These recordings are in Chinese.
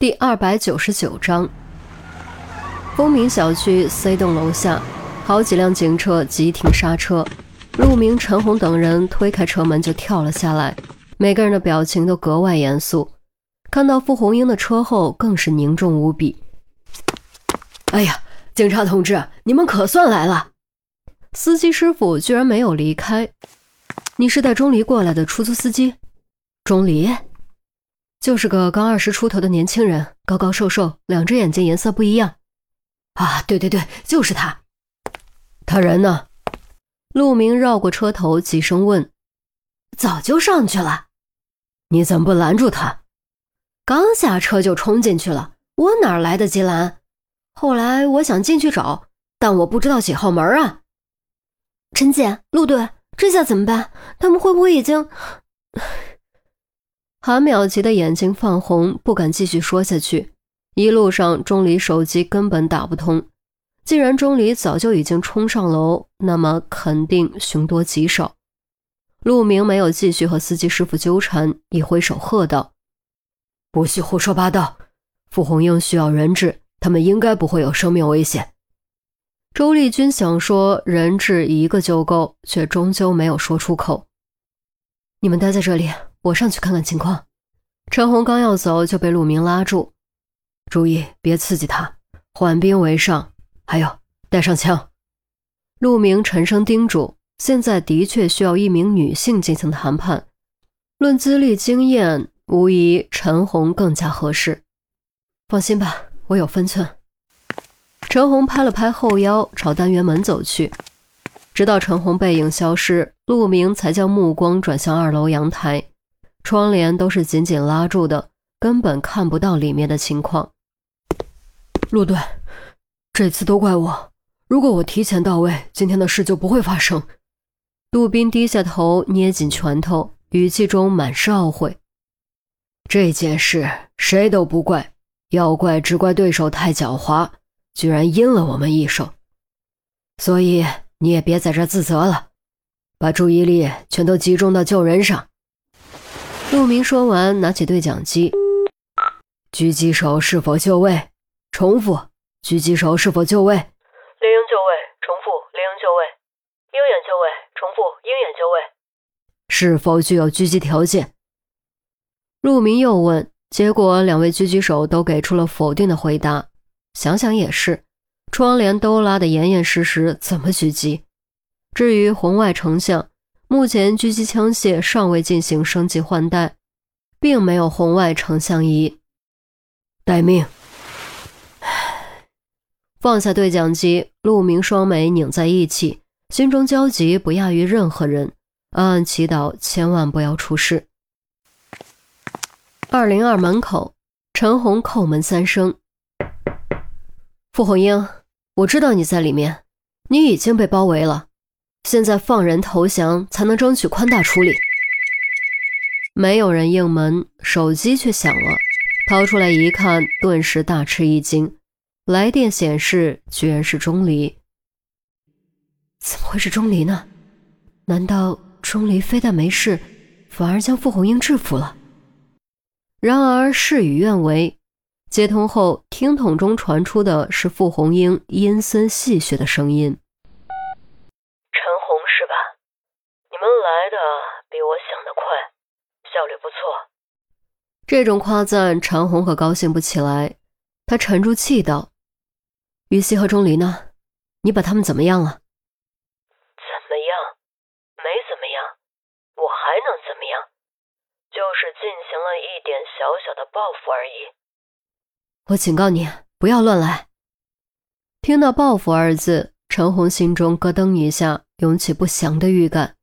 第二百九十九章，风鸣小区 C 栋楼下，好几辆警车急停刹车。陆明、陈红等人推开车门就跳了下来，每个人的表情都格外严肃。看到傅红英的车后，更是凝重无比。哎呀，警察同志，你们可算来了！司机师傅居然没有离开。你是带钟离过来的出租司机？钟离。就是个刚二十出头的年轻人，高高瘦瘦，两只眼睛颜色不一样。啊，对对对，就是他。他人呢？陆明绕过车头，几声问：“早就上去了。你怎么不拦住他？刚下车就冲进去了，我哪来得及拦？后来我想进去找，但我不知道几号门啊。陈姐，陆队，这下怎么办？他们会不会已经……”韩淼急得眼睛泛红，不敢继续说下去。一路上，钟离手机根本打不通。既然钟离早就已经冲上楼，那么肯定凶多吉少。陆明没有继续和司机师傅纠缠，一挥手喝道：“不许胡说八道！傅红英需要人质，他们应该不会有生命危险。”周丽君想说人质一个就够，却终究没有说出口。你们待在这里。我上去看看情况。陈红刚要走，就被陆明拉住：“注意，别刺激他，缓兵为上。还有，带上枪。”陆明沉声叮嘱：“现在的确需要一名女性进行谈判，论资历经验，无疑陈红更加合适。放心吧，我有分寸。”陈红拍了拍后腰，朝单元门走去。直到陈红背影消失，陆明才将目光转向二楼阳台。窗帘都是紧紧拉住的，根本看不到里面的情况。陆队，这次都怪我。如果我提前到位，今天的事就不会发生。杜宾低下头，捏紧拳头，语气中满是懊悔。这件事谁都不怪，要怪只怪对手太狡猾，居然阴了我们一手。所以你也别在这自责了，把注意力全都集中到救人上。陆明说完，拿起对讲机：“狙击手是否就位？重复，狙击手是否就位？猎鹰就位，重复，猎鹰就位。鹰眼就位，重复，鹰眼就位。是否具有狙击条件？”陆明又问，结果两位狙击手都给出了否定的回答。想想也是，窗帘都拉得严严实实，怎么狙击？至于红外成像。目前狙击枪械尚未进行升级换代，并没有红外成像仪。待命。放下对讲机，陆明双眉拧在一起，心中焦急不亚于任何人，暗暗祈祷千万不要出事。二零二门口，陈红叩门三声。傅红英，我知道你在里面，你已经被包围了。现在放人投降，才能争取宽大处理。没有人应门，手机却响了。掏出来一看，顿时大吃一惊。来电显示，居然是钟离。怎么会是钟离呢？难道钟离非但没事，反而将傅红英制服了？然而事与愿违。接通后，听筒中传出的是傅红英阴森戏谑的声音。来的比我想的快，效率不错。这种夸赞，陈红可高兴不起来。他沉住气道：“于西和钟离呢？你把他们怎么样了？”“怎么样？没怎么样。我还能怎么样？就是进行了一点小小的报复而已。”我警告你，不要乱来。听到“报复”二字，陈红心中咯噔一下，涌起不祥的预感。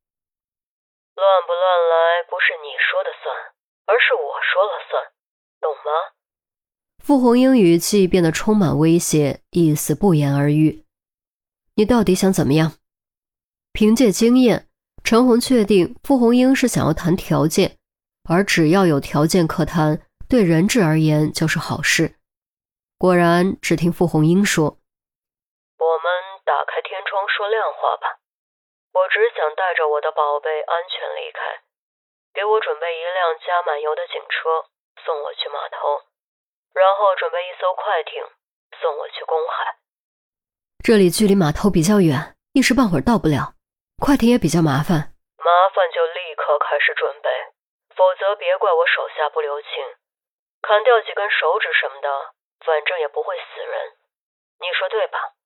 乱不乱来不是你说的算，而是我说了算，懂吗？傅红英语气变得充满威胁，意思不言而喻。你到底想怎么样？凭借经验，陈红确定傅红英是想要谈条件，而只要有条件可谈，对人质而言就是好事。果然，只听傅红英说：“我们打开天窗说亮话吧。”我只想带着我的宝贝安全离开，给我准备一辆加满油的警车，送我去码头。然后准备一艘快艇送我去公海。这里距离码头比较远，一时半会儿到不了。快艇也比较麻烦，麻烦就立刻开始准备，否则别怪我手下不留情，砍掉几根手指什么的，反正也不会死人。你说对吧？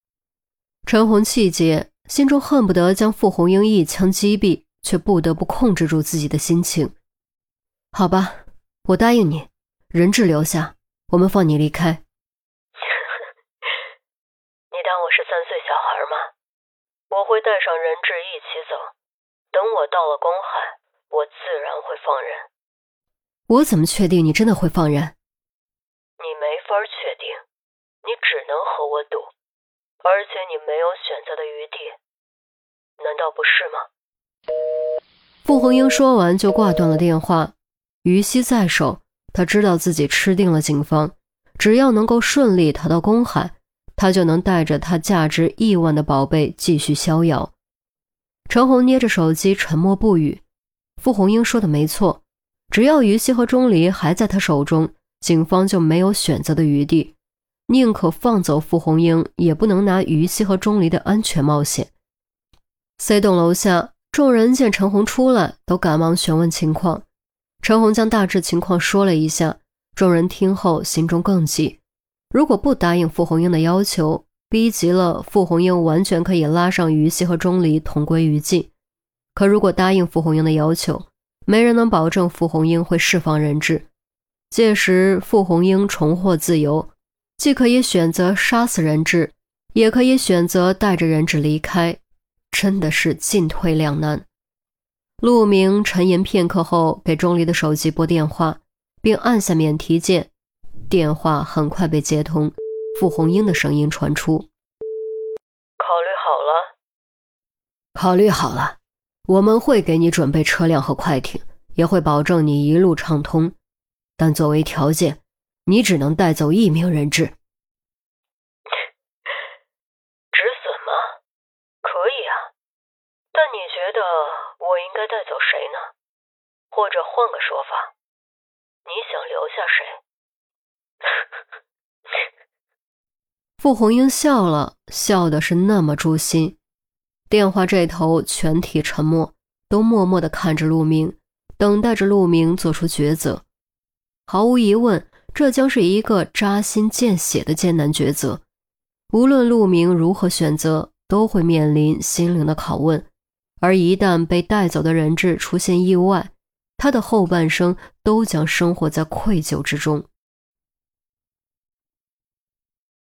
陈红气结，心中恨不得将傅红英一枪击毙，却不得不控制住自己的心情。好吧，我答应你，人质留下，我们放你离开。你当我是三岁小孩吗？我会带上人质一起走。等我到了公海，我自然会放人。我怎么确定你真的会放人？你没法确定，你只能和我赌。而且你没有选择的余地，难道不是吗？傅红英说完就挂断了电话。于西在手，他知道自己吃定了警方，只要能够顺利逃到公海，他就能带着他价值亿万的宝贝继续逍遥。陈红捏着手机，沉默不语。傅红英说的没错，只要于西和钟离还在他手中，警方就没有选择的余地。宁可放走傅红英，也不能拿于西和钟离的安全冒险。C 栋楼下，众人见陈红出来，都赶忙询问情况。陈红将大致情况说了一下，众人听后心中更急。如果不答应傅红英的要求，逼急了傅红英，完全可以拉上于西和钟离同归于尽。可如果答应傅红英的要求，没人能保证傅红英会释放人质。届时，傅红英重获自由。既可以选择杀死人质，也可以选择带着人质离开，真的是进退两难。陆明沉吟片刻后，给钟离的手机拨电话，并按下免提键。电话很快被接通，傅红英的声音传出：“考虑好了，考虑好了，我们会给你准备车辆和快艇，也会保证你一路畅通，但作为条件。”你只能带走一名人质，止损吗？可以啊，但你觉得我应该带走谁呢？或者换个说法，你想留下谁？傅红英笑了笑的是那么诛心。电话这头全体沉默，都默默的看着陆明，等待着陆明做出抉择。毫无疑问。这将是一个扎心见血的艰难抉择，无论陆明如何选择，都会面临心灵的拷问。而一旦被带走的人质出现意外，他的后半生都将生活在愧疚之中。